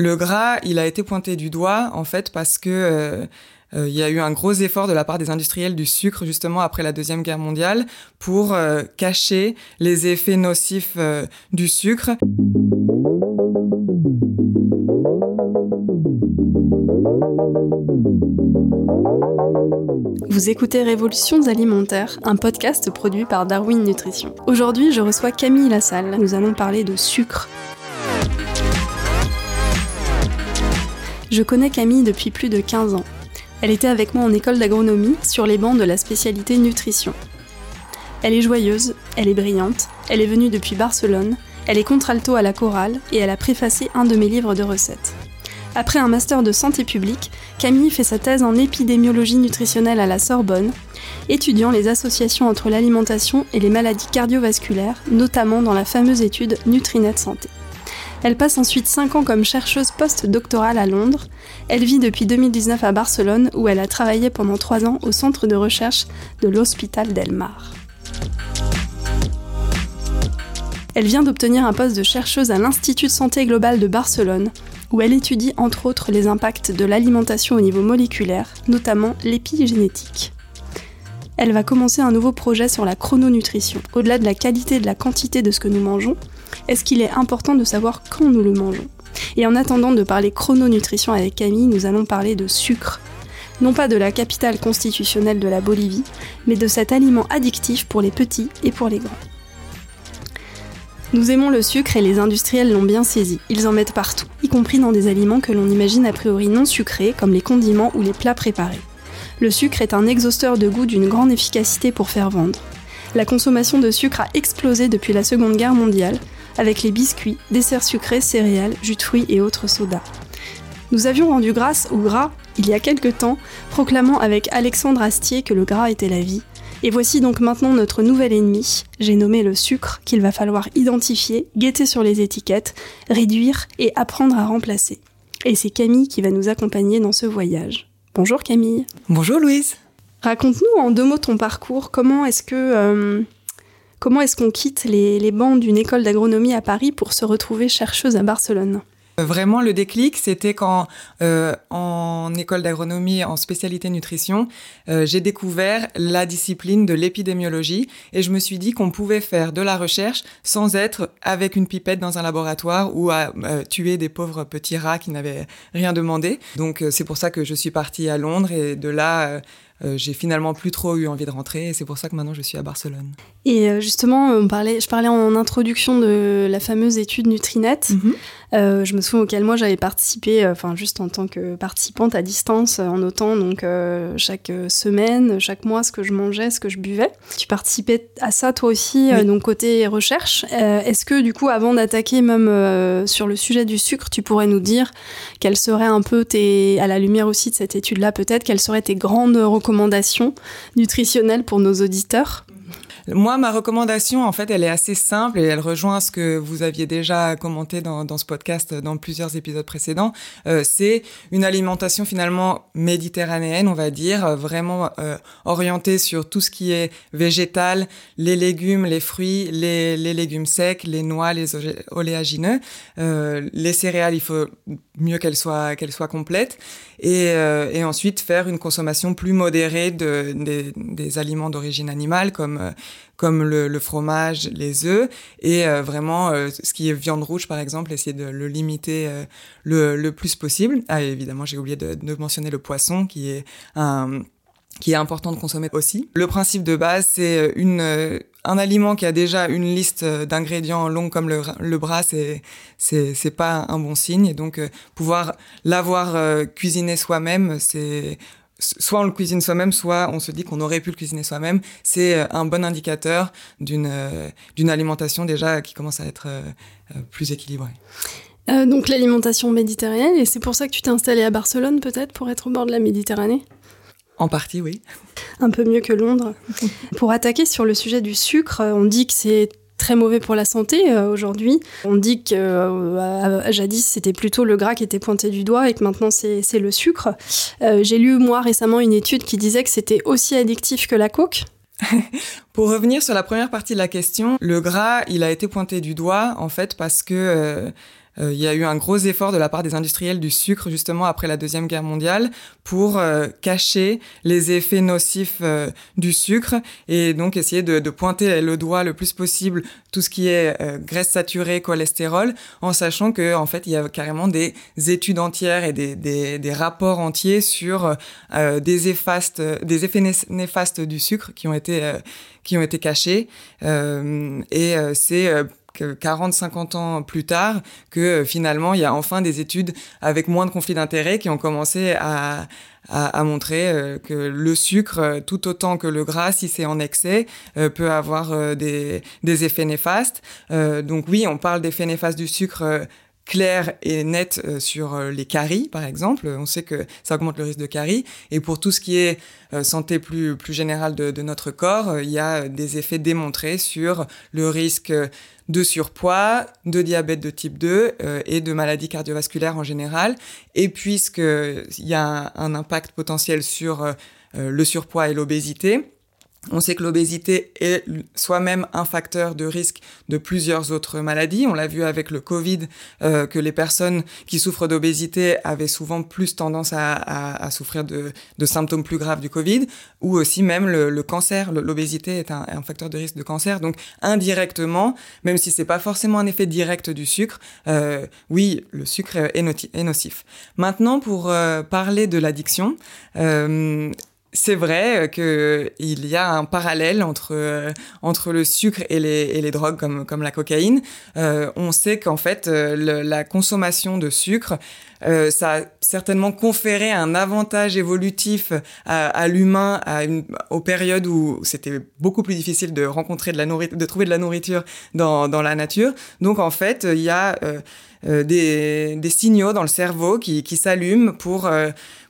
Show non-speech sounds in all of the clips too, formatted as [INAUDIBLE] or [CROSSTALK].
Le gras, il a été pointé du doigt en fait parce que euh, euh, il y a eu un gros effort de la part des industriels du sucre justement après la deuxième guerre mondiale pour euh, cacher les effets nocifs du sucre. Vous écoutez Révolutions alimentaires, un podcast produit par Darwin Nutrition. Aujourd'hui, je reçois Camille Lassalle. Nous allons parler de sucre. Je connais Camille depuis plus de 15 ans. Elle était avec moi en école d'agronomie sur les bancs de la spécialité nutrition. Elle est joyeuse, elle est brillante, elle est venue depuis Barcelone, elle est contralto à la chorale et elle a préfacé un de mes livres de recettes. Après un master de santé publique, Camille fait sa thèse en épidémiologie nutritionnelle à la Sorbonne, étudiant les associations entre l'alimentation et les maladies cardiovasculaires, notamment dans la fameuse étude Nutrinet Santé. Elle passe ensuite 5 ans comme chercheuse post-doctorale à Londres. Elle vit depuis 2019 à Barcelone où elle a travaillé pendant 3 ans au centre de recherche de l'Hospital del Mar. Elle vient d'obtenir un poste de chercheuse à l'Institut de santé globale de Barcelone, où elle étudie entre autres les impacts de l'alimentation au niveau moléculaire, notamment l'épigénétique. Elle va commencer un nouveau projet sur la chrononutrition. Au-delà de la qualité et de la quantité de ce que nous mangeons, est-ce qu'il est important de savoir quand nous le mangeons? Et en attendant de parler chrononutrition avec Camille, nous allons parler de sucre. Non pas de la capitale constitutionnelle de la Bolivie, mais de cet aliment addictif pour les petits et pour les grands. Nous aimons le sucre et les industriels l'ont bien saisi. Ils en mettent partout, y compris dans des aliments que l'on imagine a priori non sucrés, comme les condiments ou les plats préparés. Le sucre est un exhausteur de goût d'une grande efficacité pour faire vendre. La consommation de sucre a explosé depuis la Seconde Guerre mondiale, avec les biscuits, desserts sucrés, céréales, jus de fruits et autres sodas. Nous avions rendu grâce au gras il y a quelque temps, proclamant avec Alexandre Astier que le gras était la vie, et voici donc maintenant notre nouvel ennemi, j'ai nommé le sucre, qu'il va falloir identifier, guetter sur les étiquettes, réduire et apprendre à remplacer. Et c'est Camille qui va nous accompagner dans ce voyage. Bonjour Camille. Bonjour Louise. Raconte-nous en deux mots ton parcours. Comment est-ce que euh, comment est-ce qu'on quitte les, les bancs d'une école d'agronomie à Paris pour se retrouver chercheuse à Barcelone? Vraiment, le déclic, c'était quand, euh, en école d'agronomie, en spécialité nutrition, euh, j'ai découvert la discipline de l'épidémiologie et je me suis dit qu'on pouvait faire de la recherche sans être avec une pipette dans un laboratoire ou à euh, tuer des pauvres petits rats qui n'avaient rien demandé. Donc, c'est pour ça que je suis partie à Londres et de là, euh, j'ai finalement plus trop eu envie de rentrer et c'est pour ça que maintenant je suis à Barcelone. Et euh, justement, on parlait, je parlais en introduction de la fameuse étude Nutrinet. Mhm. Euh, je me souviens auquel moi j'avais participé, enfin juste en tant que participante à distance, en notant donc chaque semaine, chaque mois ce que je mangeais, ce que je buvais. Tu participais à ça toi aussi, donc côté recherche. Est-ce que du coup, avant d'attaquer même sur le sujet du sucre, tu pourrais nous dire quelles seraient un peu tes, à la lumière aussi de cette étude-là peut-être, quelles seraient tes grandes recommandations nutritionnelles pour nos auditeurs? Moi, ma recommandation, en fait, elle est assez simple et elle rejoint ce que vous aviez déjà commenté dans, dans ce podcast dans plusieurs épisodes précédents. Euh, c'est une alimentation finalement méditerranéenne, on va dire, vraiment euh, orientée sur tout ce qui est végétal, les légumes, les fruits, les, les légumes secs, les noix, les oléagineux. Euh, les céréales, il faut mieux qu'elles soient, qu'elles soient complètes. Et, euh, et, ensuite faire une consommation plus modérée de, des, des aliments d'origine animale comme comme le, fromage, les œufs, et euh, vraiment euh, ce qui est viande rouge par exemple, essayer de le limiter euh, le, le, plus possible. Ah évidemment j'ai oublié de, de, mentionner le poisson qui est un qui est important de consommer aussi. Le principe de base, c'est une un aliment qui a déjà une liste d'ingrédients longue comme le, le bras, c'est c'est pas un bon signe. Et donc pouvoir l'avoir cuisiné soi-même, c'est soit on le cuisine soi-même, soit on se dit qu'on aurait pu le cuisiner soi-même. C'est euh, un bon indicateur d'une euh, d'une alimentation déjà qui commence à être euh, plus équilibrée. donc l'alimentation méditerranéenne, et c'est pour ça que tu t'es installé à Barcelone peut-être pour être au bord de la Méditerranée? En partie, oui. Un peu mieux que Londres. [LAUGHS] pour attaquer sur le sujet du sucre, on dit que c'est très mauvais pour la santé euh, aujourd'hui. On dit que euh, jadis c'était plutôt le gras qui était pointé du doigt et que maintenant c'est le sucre. Euh, j'ai lu moi récemment une étude qui disait que c'était aussi addictif que la coke. [LAUGHS] Pour revenir sur la première partie de la question, le gras, il a été pointé du doigt en fait parce que il y a eu un gros effort de la part des industriels du sucre justement après la deuxième guerre mondiale pour cacher les effets nocifs du sucre et donc essayer de, de, pointer le doigt le plus possible tout ce qui est graisse saturée, cholestérol, en sachant que en fait il y a carrément des études entières et des, des, des rapports entiers sur des, effastes, des effets néfastes du sucre qui ont été qui ont été cachés. Et c'est que 40, 50 ans plus tard que euh, finalement il y a enfin des études avec moins de conflits d'intérêts qui ont commencé à, à, montrer euh, que le sucre, euh, tout autant que le gras, si c'est en excès, peut avoir des, des, effets néfastes. donc oui, on parle d'effets néfastes du sucre clair et net euh, sur euh, les caries, par exemple. On sait que ça augmente le risque de caries. Et pour tout ce qui est euh, santé plus, plus générale de, notre corps, il y a des effets démontrés sur le risque de surpoids, de diabète de type 2 et de maladies cardiovasculaires en général. Et puisqu'il y a un, impact potentiel sur le surpoids et l'obésité, on sait que l'obésité est soi-même un facteur de risque de plusieurs autres maladies. On l'a vu avec le Covid, euh, que les personnes qui souffrent d'obésité avaient souvent plus tendance à, souffrir de, symptômes plus graves du Covid, ou aussi même le, cancer. L'obésité est un, facteur de risque de cancer. Donc indirectement, même si c'est pas forcément un effet direct du sucre, euh, oui, le sucre est, nocif. Maintenant, pour euh, parler de l'addiction, c'est vrai qu'il y a un parallèle entre, euh, entre le sucre et les, et les drogues comme, comme la cocaïne. Euh, on sait qu'en fait, euh, la consommation de sucre, ça a certainement conféré un avantage évolutif à, à l'humain à une, aux périodes où c'était beaucoup plus difficile de rencontrer de la nourriture, de trouver de la nourriture dans, dans la nature. Donc en fait, il y a des, des signaux dans le cerveau qui, qui s'allument pour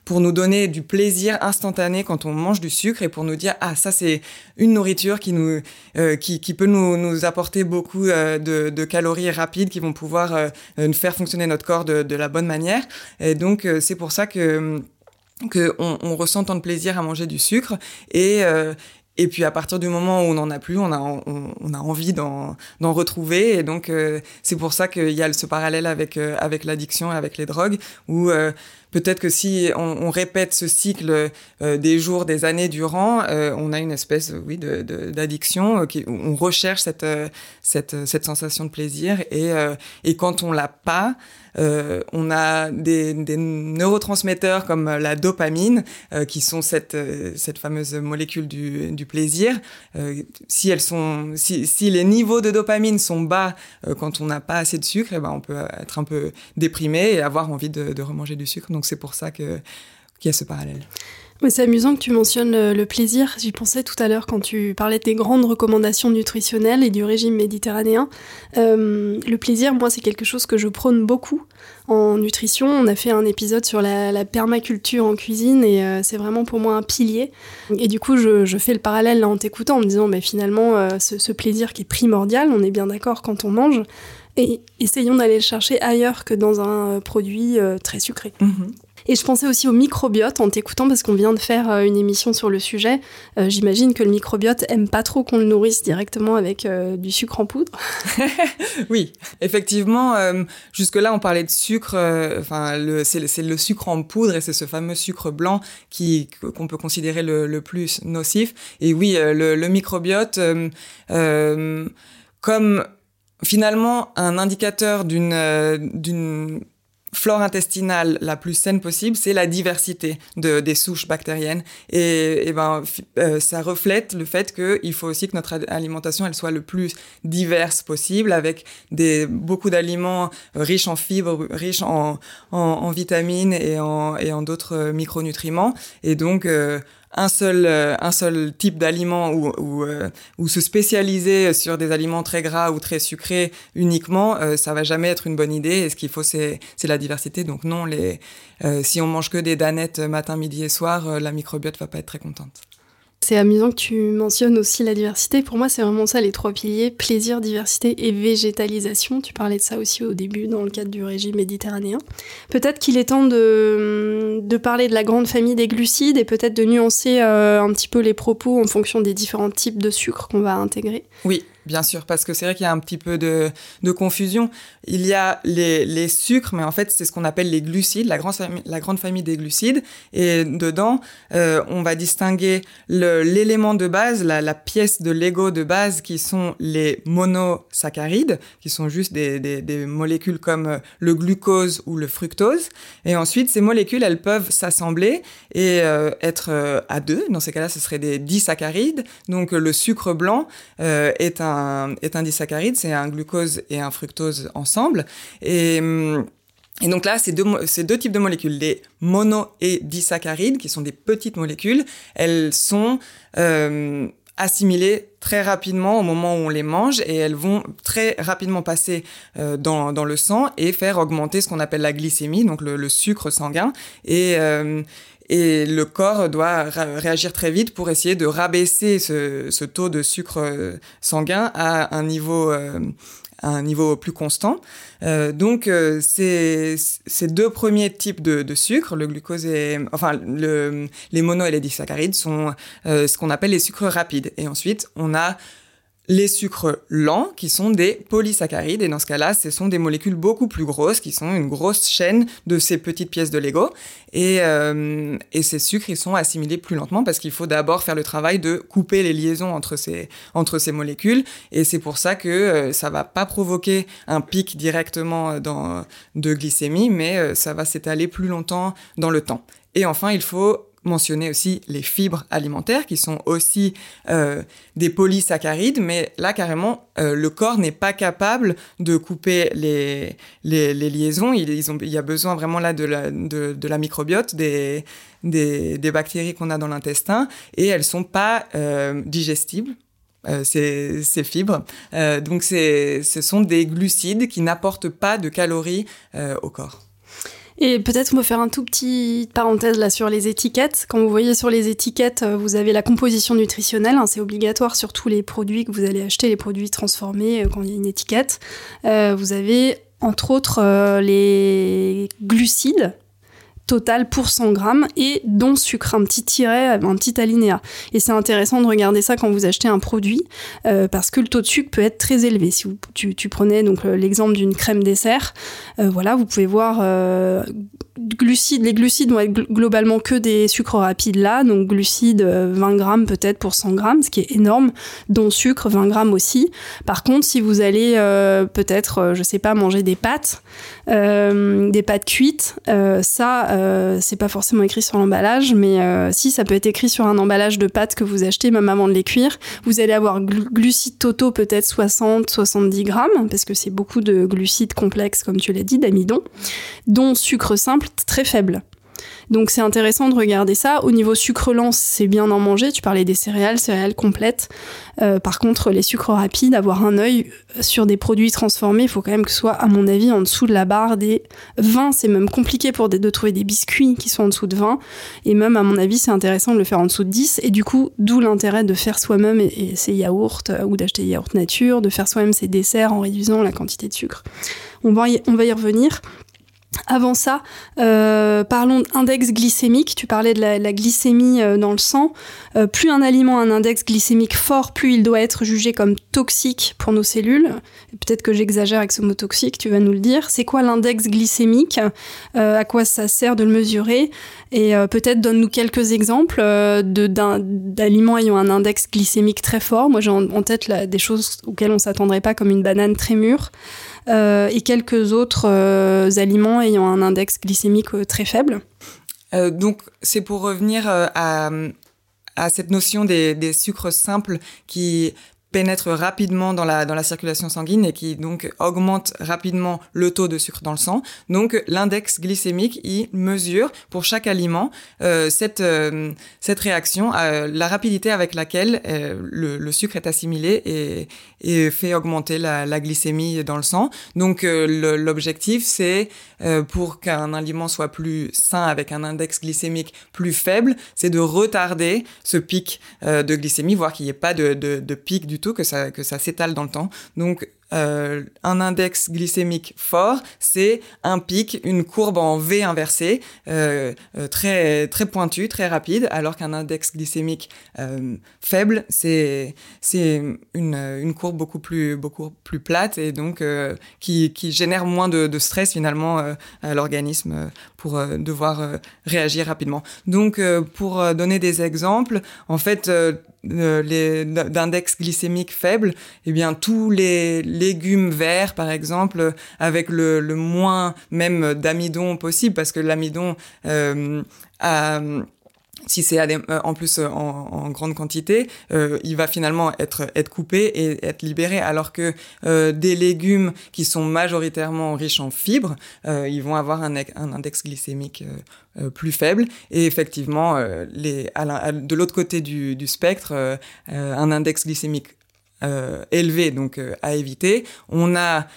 pour nous donner du plaisir instantané quand on mange du sucre et pour nous dire ah ça c'est une nourriture qui nous euh, qui, qui, peut nous, nous apporter beaucoup euh, de, de, calories rapides qui vont pouvoir euh, nous faire fonctionner notre corps de, de la bonne manière et donc c'est pour ça que que on, ressent tant de plaisir à manger du sucre et et puis à partir du moment où on n'en a plus, on a, on, a envie d'en retrouver. Et donc c'est pour ça qu'il y a ce parallèle avec, avec l'addiction, avec les drogues, où peut-être que si on, répète ce cycle euh, des jours, des années durant, euh, on a une espèce, oui, d'addiction, de, euh, on recherche cette, cette, cette, sensation de plaisir et, et quand on l'a pas, on a des, des, neurotransmetteurs comme la dopamine, qui sont cette, cette fameuse molécule du, du plaisir. si elles sont, si, si, les niveaux de dopamine sont bas quand on n'a pas assez de sucre, eh ben on peut être un peu déprimé et avoir envie de, de remanger du sucre. C'est pour ça qu'il y a ce parallèle. C'est amusant que tu mentionnes le, plaisir. J'y pensais tout à l'heure quand tu parlais des grandes recommandations nutritionnelles et du régime méditerranéen. Euh, le plaisir, moi, c'est quelque chose que je prône beaucoup en nutrition. On a fait un épisode sur la, permaculture en cuisine et euh, c'est vraiment pour moi un pilier. Et du coup, je, fais le parallèle en t'écoutant en me disant, mais finalement, euh, ce, plaisir qui est primordial, on est bien d'accord quand on mange, et essayons d'aller le chercher ailleurs que dans un euh, produit euh, très sucré. Mhm. Et je pensais aussi au microbiote en t'écoutant parce qu'on vient de faire euh, une émission sur le sujet. J'imagine que le microbiote aime pas trop qu'on le nourrisse directement avec du sucre en poudre. [LAUGHS] oui, effectivement. Jusque-là, on parlait de sucre. Enfin, c'est le sucre en poudre et c'est ce fameux sucre blanc qui qu'on peut considérer le, plus nocif. Et oui, le, le microbiote, comme finalement un indicateur d'une euh, d'une flore intestinale la plus saine possible, c'est la diversité de, des souches bactériennes. Et, ben, euh, ça reflète le fait qu'il faut aussi que notre alimentation elle soit le plus diverse possible, avec des, beaucoup d'aliments riches en fibres, riches en, vitamines et en, et en d'autres micronutriments. Et donc, euh, un seul, euh, un seul type d'aliment ou, ou, euh, ou, se spécialiser sur des aliments très gras ou très sucrés uniquement, euh, ça va jamais être une bonne idée. Et ce qu'il faut, c'est la diversité. Donc non, les, si on mange que des danettes matin, midi et soir, la microbiote va pas être très contente. C'est amusant que tu mentionnes aussi la diversité. Pour moi, c'est vraiment ça les trois piliers plaisir, diversité et végétalisation. Tu parlais de ça aussi au début dans le cadre du régime méditerranéen. Peut-être qu'il est temps de, de, parler de la grande famille des glucides et peut-être de nuancer euh, un petit peu les propos en fonction des différents types de sucres qu'on va intégrer. Oui, Bien sûr, parce que c'est vrai qu'il y a un petit peu de, confusion. Il y a les, sucres, mais en fait, c'est ce qu'on appelle les glucides, la, grande famille, des glucides. Et dedans, euh, on va distinguer l'élément de base, la, pièce de Lego de base, qui sont les monosaccharides, qui sont juste des, molécules comme euh, le glucose ou le fructose. Et ensuite, ces molécules, elles peuvent s'assembler et euh, être à deux. Dans ces cas-là, ce serait des disaccharides. Donc, le sucre blanc est un est un disaccharide, c'est un glucose et un fructose ensemble. Et, donc là, c'est deux, types de molécules, les mono et disaccharides, qui sont des petites molécules. Elles sont euh, assimilées très rapidement au moment où on les mange et elles vont très rapidement passer euh, dans, le sang et faire augmenter ce qu'on appelle la glycémie, donc le, le sucre sanguin. Et, euh, et le corps doit réagir très vite pour essayer de rabaisser ce, taux de sucre euh, sanguin à un niveau euh, un niveau plus constant. Euh, donc, ces, deux premiers types de, de sucre, le glucose et enfin le, les mono et les disaccharides, sont ce qu'on appelle les sucres rapides. Et ensuite, on a les sucres lents, qui sont des polysaccharides. Et dans ce cas-là, ce sont des molécules beaucoup plus grosses, qui sont une grosse chaîne de ces petites pièces de Lego. Et, euh, et ces sucres, ils sont assimilés plus lentement parce qu'il faut d'abord faire le travail de couper les liaisons entre ces, entre ces molécules. Et c'est pour ça que euh, ça va pas provoquer un pic directement dans, de glycémie, mais euh, ça va s'étaler plus longtemps dans le temps. Et enfin, il faut mentionner aussi les fibres alimentaires qui sont aussi euh, des polysaccharides, mais là carrément euh, le corps n'est pas capable de couper les, liaisons. Il, y a besoin vraiment là de la, microbiote, des, bactéries qu'on a dans l'intestin, et elles sont pas euh, digestibles. Ces, fibres. Donc, ce sont des glucides qui n'apportent pas de calories au corps. Et peut-être me faire un tout petit parenthèse là sur les étiquettes. Quand vous voyez sur les étiquettes, euh, vous avez la composition nutritionnelle. Hein, c'est obligatoire sur tous les produits que vous allez acheter, les produits transformés, euh, quand il y a une étiquette. Euh, vous avez entre autres les glucides total pour 100 grammes et dont sucre, un petit tiret, un petit alinéa. Et c'est intéressant de regarder ça quand vous achetez un produit euh, parce que le taux de sucre peut être très élevé. Si vous, tu, prenais donc l'exemple d'une crème dessert, euh, voilà, vous pouvez voir euh, les glucides vont être globalement que des sucres rapides là, donc glucides 20 grammes peut-être pour 100 grammes, ce qui est énorme, dont sucre 20 grammes aussi. Par contre, si vous allez euh, peut-être, euh, je sais pas, manger des pâtes, euh, des pâtes cuites, ça, c'est pas forcément écrit sur l'emballage, mais si ça peut être écrit sur un emballage de pâtes que vous achetez même avant de les cuire, vous allez avoir glu glucides totaux peut-être 60-70 grammes, parce que c'est beaucoup de glucides complexes, comme tu l'as dit, d'amidon, dont sucre très faible. Donc c'est intéressant de regarder ça. Au niveau sucre lent, c'est bien d'en manger. Tu parlais des céréales, céréales complètes. Euh, par contre, les sucres rapides, avoir un œil sur des produits transformés, il faut quand même que ce soit, à mon avis, en dessous de la barre des 20. C'est même compliqué pour de trouver des biscuits qui sont en dessous de 20. Et même, à mon avis, c'est intéressant de le faire en dessous de 10. Et du coup, d'où l'intérêt de faire soi-même et, ses yaourts euh, ou d'acheter des yaourts nature, de faire soi-même ses desserts en réduisant la quantité de sucre. On va y revenir. Avant ça, euh, parlons d'index glycémique. Tu parlais de la, glycémie euh, dans le sang. Euh, plus un aliment a un index glycémique fort, plus il doit être jugé comme toxique pour nos cellules. Peut-être que j'exagère avec ce mot toxique, tu vas nous le dire. C'est quoi l'index glycémique? Euh, À quoi ça sert de le mesurer? Et euh, peut-être donne-nous quelques exemples d'aliments ayant un index glycémique très fort. Moi, j'ai en, tête des choses auxquelles on s'attendrait pas, comme une banane très mûre. Euh, et quelques autres euh, aliments ayant un index glycémique euh, très faible. donc c'est pour revenir à, cette notion des sucres simples qui pénètre rapidement dans la, dans la circulation sanguine et qui donc augmente rapidement le taux de sucre dans le sang. Donc l'index glycémique, il mesure pour chaque aliment euh, cette, euh, cette réaction, euh, la rapidité avec laquelle euh, le, le, sucre est assimilé et, et fait augmenter la, la, glycémie dans le sang. Donc euh, l'objectif, c'est euh, pour qu'un aliment soit plus sain avec un index glycémique plus faible, c'est de retarder ce pic de glycémie, voire qu'il n'y ait pas de, de, de pic du tout, que ça, que ça s'étale dans le temps. Donc, euh, un index glycémique fort, c'est un pic, une courbe en V inversée, euh, euh, très très pointue, très rapide, alors qu'un index glycémique faible, c'est une, une courbe beaucoup plus beaucoup plus plate et donc qui, qui génère moins de, de stress finalement à l'organisme pour devoir réagir rapidement. Donc pour donner des exemples, en fait d'index glycémique faible, eh bien tous les légumes verts, par exemple, avec le, le moins même d'amidon possible, parce que l'amidon euh, si c'est euh, en plus euh, en, grande quantité, il va finalement être être coupé et être libéré. Alors que des légumes qui sont majoritairement riches en fibres, ils vont avoir un, un index glycémique plus faible. Et effectivement, les, de l'autre côté du, du spectre, un index glycémique élevé, donc à éviter. On a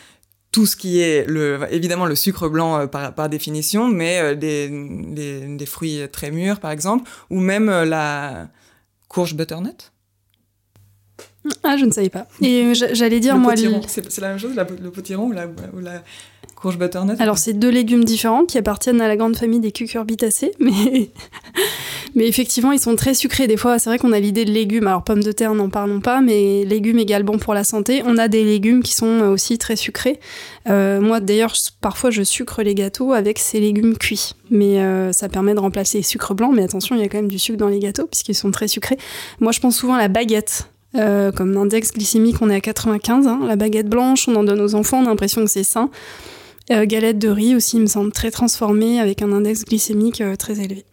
tout ce qui est le, évidemment le sucre blanc euh, par, par, définition, mais euh, des, des, fruits très mûrs par exemple, ou même euh, la courge butternut. Ah, je ne savais pas. Et j'allais dire, moi. C'est la même chose, le potiron ou la, ou la courge butternut Alors, c'est deux légumes différents qui appartiennent à la grande famille des cucurbitacées, [LAUGHS] mais, mais effectivement, ils sont très sucrés. Des fois, c'est vrai qu'on a l'idée de légumes. Alors, pommes de terre, n'en parlons pas, mais légumes égale bon pour la santé. On a des légumes qui sont aussi très sucrés. Euh, moi, d'ailleurs, parfois, je sucre les gâteaux avec ces légumes cuits. Mais euh, ça permet de remplacer les sucres blancs. Mais attention, il y a quand même du sucre dans les gâteaux, puisqu'ils sont très sucrés. Moi, je pense souvent à la baguette. Euh, comme index glycémique, on est à 95. Hein. La baguette blanche, on en donne aux enfants, on a l'impression que c'est sain. Euh, galette de riz aussi, il me semble très transformée, avec un index glycémique euh, très élevé.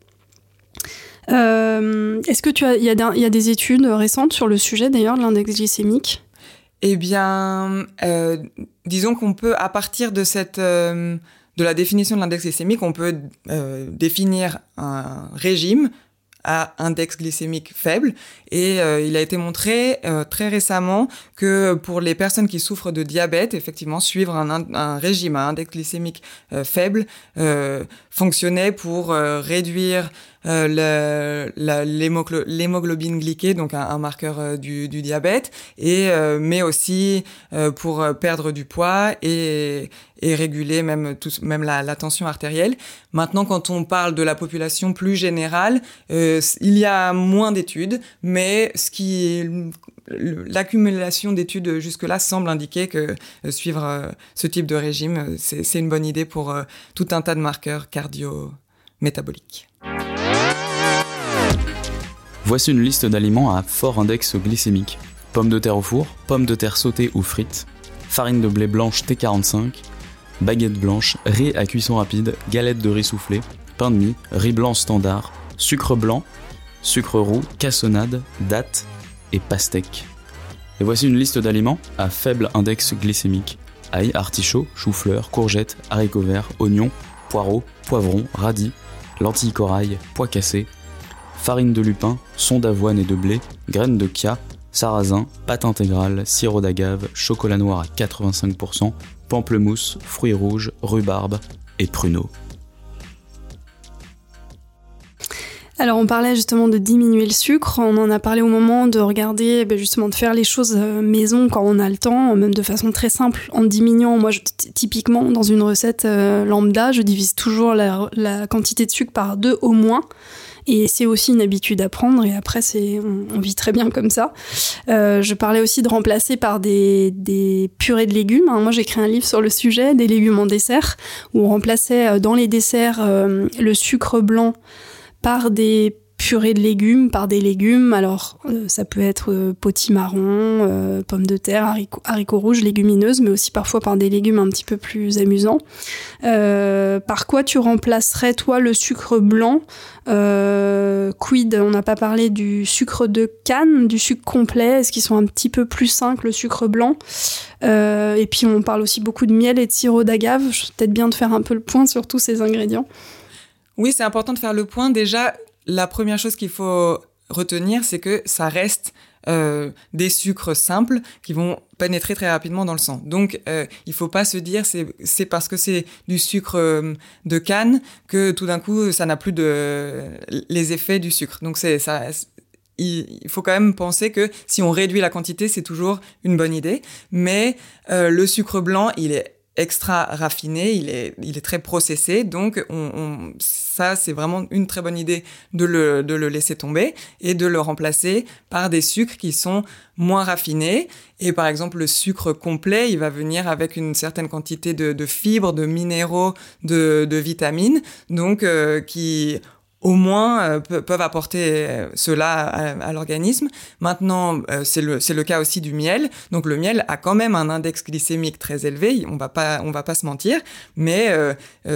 Est-ce que tu as, il y, a des études récentes sur le sujet d'ailleurs, l'index glycémique? Eh bien, disons qu'on peut, à partir de cette de la définition de l'index glycémique, on peut définir un régime à index glycémique faible. Et euh, il a été montré euh, très récemment que pour les personnes qui souffrent de diabète, effectivement, suivre un, régime à index glycémique euh, faible fonctionnait pour réduire l'hémoglobine glyquée, donc un, marqueur du, du, diabète, et mais aussi pour perdre du poids et, et réguler même tout, même la, la, tension artérielle. Maintenant, quand on parle de la population plus générale, euh, il y a moins d'études, mais ce qui l'accumulation d'études jusque-là semble indiquer que euh, suivre euh, ce type de régime, c'est une bonne idée pour tout un tas de marqueurs cardio-métaboliques. Voici une liste d'aliments à fort index glycémique. Pommes de terre au four, pommes de terre sautées ou frites, farine de blé blanche T45, baguette blanche, riz à cuisson rapide, galette de riz soufflé, pain de mie, riz blanc standard, sucre blanc, sucre roux, cassonade, date et pastèque. Et voici une liste d'aliments à faible index glycémique. Ail, artichaut, chou-fleur, courgettes, haricots verts, oignons, poireaux, poivrons, radis, lentilles corail, pois cassés, farine de lupin, son d'avoine et de blé, graines de chia, sarrasin, pâte intégrale, sirop d'agave, chocolat noir à 85%, pamplemousse, fruits rouges, rhubarbe et pruneaux. Alors on parlait justement de diminuer le sucre, on en a parlé au moment de regarder, ben, justement de faire les choses euh, maison quand on a le temps, même de façon très simple, en diminuant. Moi, typiquement dans une recette euh, lambda, je divise toujours la, quantité de sucre par deux au moins. Et c'est aussi une habitude à prendre. Et après, c'est on, vit très bien comme ça. Euh, je parlais aussi de remplacer par des, des purées de légumes. Hein. Moi, j'ai écrit un livre sur le sujet, des légumes en dessert, où on remplaçait euh, dans les desserts euh, le sucre blanc par des purée de légumes par des légumes. Alors, euh, ça peut être euh, potimarron, euh, pommes de terre, haricots, rouges, légumineuses, mais aussi parfois par des légumes un petit peu plus amusants. par quoi tu remplacerais, toi, le sucre blanc? Quid? On n'a pas parlé du sucre de canne, du sucre complet. Est-ce qu'ils sont un petit peu plus sains que le sucre blanc? Et puis, on parle aussi beaucoup de miel et de sirop d'agave. Peut-être bien de faire un peu le point sur tous ces ingrédients. Oui, c'est important de faire le point. Déjà, la première chose qu'il faut retenir, c'est que ça reste euh, des sucres simples qui vont pénétrer très rapidement dans le sang. Donc, euh, il faut pas se dire c'est c'est parce que c'est du sucre euh, de canne que tout d'un coup ça n'a plus de les effets du sucre. Donc c'est ça. il, faut quand même penser que si on réduit la quantité, c'est toujours une bonne idée. Mais euh, le sucre blanc, il est extra raffiné, il est, il est très processé, donc on, ça c'est vraiment une très bonne idée de le, de le laisser tomber et de le remplacer par des sucres qui sont moins raffinés. Et par exemple le sucre complet, il va venir avec une certaine quantité de, de fibres, de minéraux, de, de vitamines, donc euh, qui au moins euh, peuvent apporter euh, cela à, l'organisme. Maintenant, euh, c'est le le cas aussi du miel. Donc le miel a quand même un index glycémique très élevé. On va pas on va pas se mentir, mais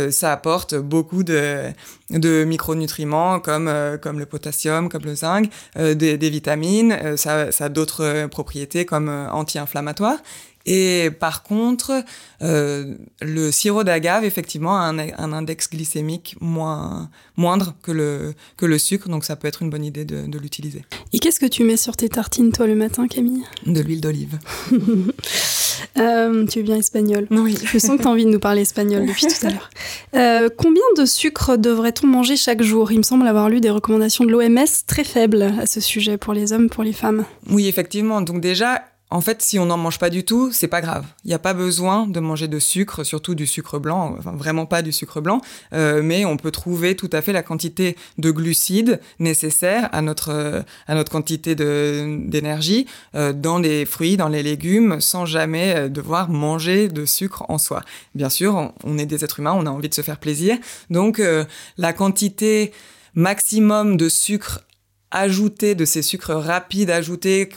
ça apporte beaucoup de de micronutriments comme comme le potassium, comme le zinc, des, des, vitamines. ça ça a d'autres propriétés comme anti-inflammatoires. Et par contre, euh, le sirop d'agave, effectivement, a un, un, index glycémique moins, moindre que le, que le sucre, donc ça peut être une bonne idée de, de l'utiliser. Et qu'est-ce que tu mets sur tes tartines, toi, le matin, Camille? De l'huile d'olive. [LAUGHS] euh, tu es bien espagnol. Oui. Je sens que tu as envie de nous parler espagnol depuis tout à l'heure. Euh, combien de sucre devrait-on manger chaque jour? Il me semble avoir lu des recommandations de l'OMS très faibles à ce sujet pour les hommes, pour les femmes. Oui, effectivement. Donc déjà, en fait, si on n'en mange pas du tout, c'est pas grave. Il n'y a pas besoin de manger de sucre, surtout du sucre blanc, enfin vraiment pas du sucre blanc, euh, mais on peut trouver tout à fait la quantité de glucides nécessaire à notre euh, à notre quantité d'énergie euh, dans les fruits, dans les légumes, sans jamais devoir manger de sucre en soi. Bien sûr, on, est des êtres humains, on a envie de se faire plaisir, donc la quantité maximum de sucre ajouter de ces sucres rapides ajoutés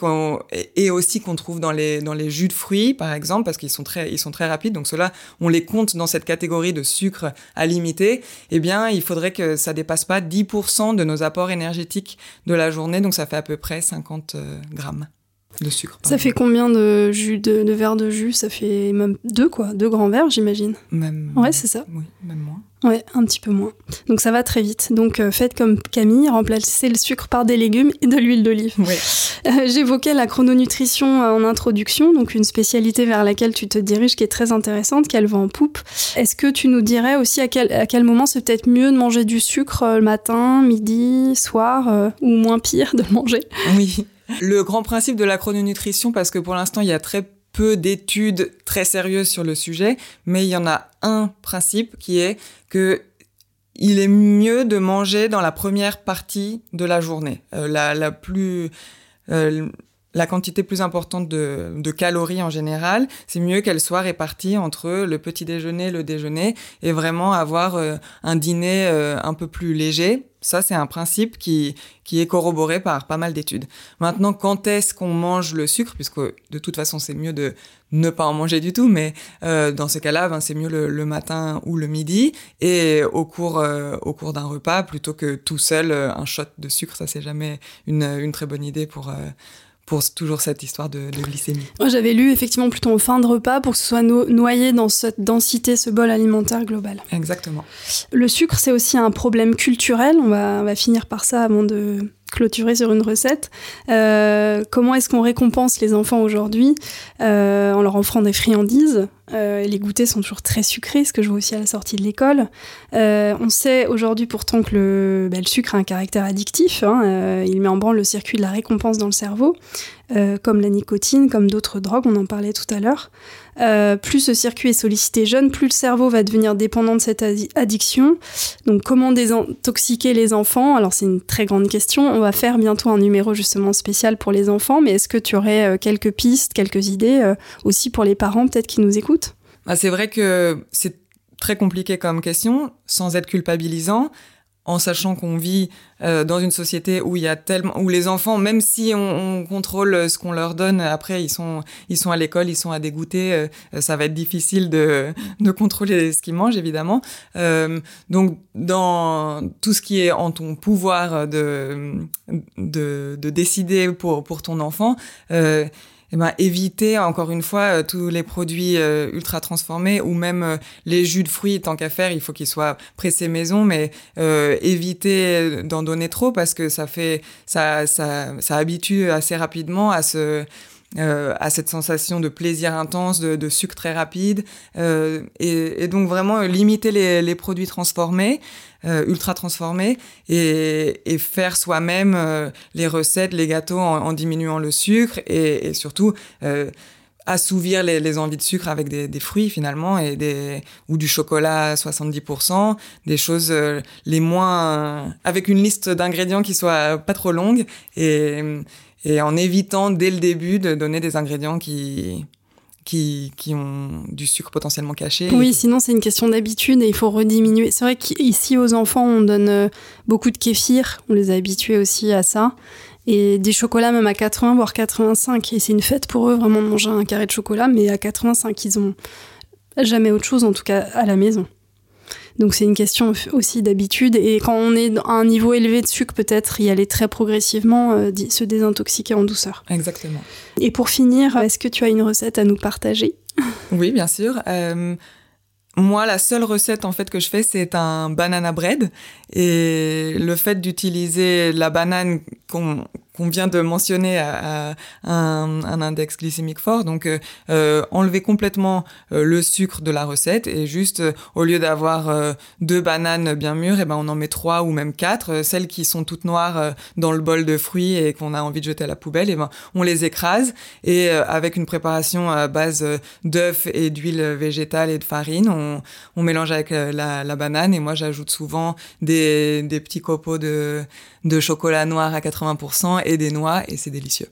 et aussi qu'on trouve dans les dans les jus de fruits par exemple parce qu'ils sont très ils sont très rapides. Donc cela on les compte dans cette catégorie de sucre à limiter. Eh bien il faudrait que ça dépasse pas 10% de nos apports énergétiques de la journée. Donc ça fait à peu près 50 euh, grammes de sucre. Ça fait combien de jus de, de verres de jus? Ça fait même deux quoi, deux grands verres j'imagine. Même. Ouais c'est ça. Oui, même moins. Ouais, un petit peu moins. Donc ça va très vite. Donc euh, faites comme Camille, remplacez le sucre par des légumes et de l'huile d'olive. Oui. Euh, J'évoquais la chrononutrition en introduction, donc une spécialité vers laquelle tu te diriges qui est très intéressante, qu'elle va en poupe. Est-ce que tu nous dirais aussi à quel, à quel moment c'est peut-être mieux de manger du sucre euh, le matin, midi, soir, euh, ou moins pire de manger? Oui. Le grand principe de la chrononutrition, parce que pour l'instant il y a très peu d'études très sérieuses sur le sujet, mais il y en a un principe qui est que il est mieux de manger dans la première partie de la journée. Euh, la, la, plus euh, la quantité plus importante de, de calories en général, c'est mieux qu'elle soit répartie entre le petit déjeuner, le déjeuner, et vraiment avoir euh, un dîner euh, un peu plus léger. Ça, c'est un principe qui, qui est corroboré par pas mal d'études. Maintenant, quand est-ce qu'on mange le sucre? Puisque de toute façon, c'est mieux de ne pas en manger du tout, mais euh, dans ce cas-là, ben, c'est mieux le, le, matin ou le midi, et au cours, euh, au cours d'un repas, plutôt que tout seul, euh, un shot de sucre, ça, c'est jamais une, une très bonne idée pour pour toujours cette histoire de, de glycémie. Moi, j'avais lu effectivement plutôt en fin de repas pour que ce soit no noyé dans cette densité, ce bol alimentaire global. Exactement. Le sucre, c'est aussi un problème culturel. On va, on va finir par ça avant de clôturer sur une recette. Euh, comment est-ce qu'on récompense les enfants aujourd'hui euh, en leur offrant des friandises? Euh, Les goûters sont toujours très sucrés, ce que je vois aussi à la sortie de l'école. On sait aujourd'hui pourtant que le, bah, sucre a un caractère addictif. Hein, il met en branle le circuit de la récompense dans le cerveau, euh, comme la nicotine, comme d'autres drogues, on en parlait tout à l'heure. Euh, plus ce circuit est sollicité jeune, plus le cerveau va devenir dépendant de cette addiction. Donc comment désintoxiquer les enfants? Alors c'est une très grande question. On va faire bientôt un numéro justement spécial pour les enfants, mais est-ce que tu aurais euh, quelques pistes, quelques idées euh, aussi pour les parents peut-être qui nous écoutent? Ah, C'est vrai que c'est très compliqué comme question, sans être culpabilisant en sachant qu'on vit euh, dans une société où il y a tellement où les enfants même si on, on contrôle ce qu'on leur donne après ils sont ils sont à l'école ils sont à dégoûter euh, ça va être difficile de [LAUGHS] de contrôler ce qu'ils mangent évidemment. Euh, donc dans tout ce qui est en ton pouvoir de de, de décider pour pour ton enfant euh, eh ben, éviter encore une fois euh, tous les produits euh, ultra transformés ou même euh, les jus de fruits tant qu'à faire il faut qu'ils soient pressés maison mais euh, éviter d'en donner trop parce que ça fait ça ça ça habitue assez rapidement à se euh, à cette sensation de plaisir intense, de, de sucre très rapide, euh, et, et, donc vraiment limiter les, les produits transformés, euh, ultra transformés, et, et faire soi-même euh, les recettes, les gâteaux en, en, diminuant le sucre, et, et surtout assouvir les, les, envies de sucre avec des, des, fruits finalement et des ou du chocolat à 70%, des choses euh, les moins avec une liste d'ingrédients qui soit pas trop longue et, et en évitant dès le début de donner des ingrédients qui qui, qui, ont du sucre potentiellement caché. Oui, sinon c'est une question d'habitude et il faut rediminuer. C'est vrai qu'ici aux enfants on donne euh, beaucoup de kéfir, on les a habitués aussi à ça. Et des chocolats même à 80 voire 85 et c'est une fête pour eux vraiment de manger un carré de chocolat. Mais à 85 ils ont jamais autre chose en tout cas à la maison donc c'est une question aussi d'habitude. Et quand on est à un niveau élevé de sucre peut-être y aller très progressivement euh, se désintoxiquer en douceur. Exactement. Et pour finir est-ce que tu as une recette à nous partager? [LAUGHS] Oui bien sûr. Euh, moi, la seule recette en fait que je fais, c'est un banana bread. Et le fait d'utiliser la banane qu'on qu'on vient de mentionner à, à un, un, index glycémique fort. Donc, euh, euh, enlever complètement euh, le sucre de la recette et juste, euh, au lieu d'avoir deux bananes bien mûres, eh ben on en met trois ou même quatre. Celles qui sont toutes noires dans le bol de fruits et qu'on a envie de jeter à la poubelle, eh ben on les écrase et avec une préparation à base d'œufs et d'huile végétale et de farine, on, on mélange avec la, la, banane et moi j'ajoute souvent des, des petits copeaux de, de chocolat noir à 80% et des noix et c'est délicieux.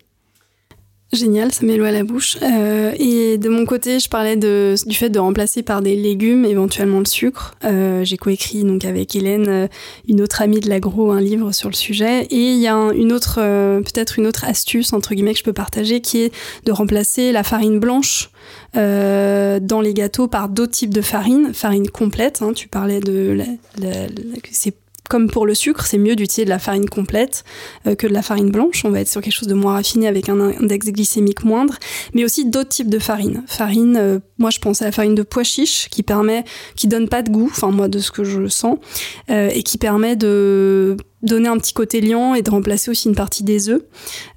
Génial, ça met l'eau à la bouche. Euh, et de mon côté, je parlais du fait de remplacer par des légumes, éventuellement le sucre. Euh, J'ai coécrit donc avec Hélène, euh, une autre amie de l'agro, un livre sur le sujet. Et il y a un, une autre, peut-être une autre astuce entre guillemets que je peux partager, qui est de remplacer la farine blanche dans les gâteaux par d'autres types de farine, farine complète. Hein, tu parlais de la, comme pour le sucre, c'est mieux d'utiliser de la farine complète euh, que de la farine blanche. On va être sur quelque chose de moins raffiné avec un index glycémique moindre, mais aussi d'autres types de farine. Farine, euh, moi je pense à la farine de pois chiche qui permet, qui donne pas de goût, enfin moi de ce que je sens, euh, et qui permet de donner un petit côté liant et de remplacer aussi une partie des œufs.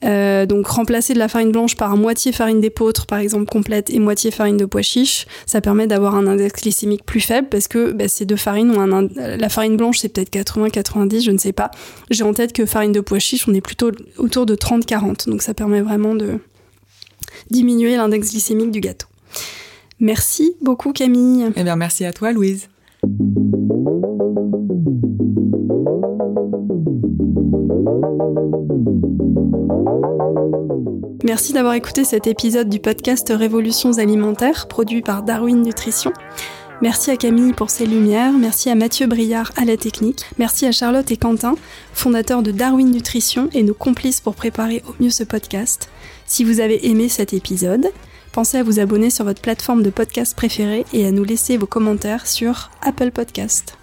Euh, donc remplacer de la farine blanche par moitié farine d'épeautre par exemple complète et moitié farine de pois chiche, ça permet d'avoir un index glycémique plus faible parce que bah, ces deux farines ont un la farine blanche c'est peut-être 80 90, je ne sais pas. J'ai en tête que farine de pois chiche, on est plutôt autour de 30 40. Donc ça permet vraiment de diminuer l'index glycémique du gâteau. Merci beaucoup Camille. Eh bien merci à toi Louise. Merci d'avoir écouté cet épisode du podcast Révolutions alimentaires produit par Darwin Nutrition. Merci à Camille pour ses lumières, merci à Mathieu Briard à la technique, merci à Charlotte et Quentin, fondateurs de Darwin Nutrition et nos complices pour préparer au mieux ce podcast. Si vous avez aimé cet épisode, pensez à vous abonner sur votre plateforme de podcast préférée et à nous laisser vos commentaires sur Apple Podcast.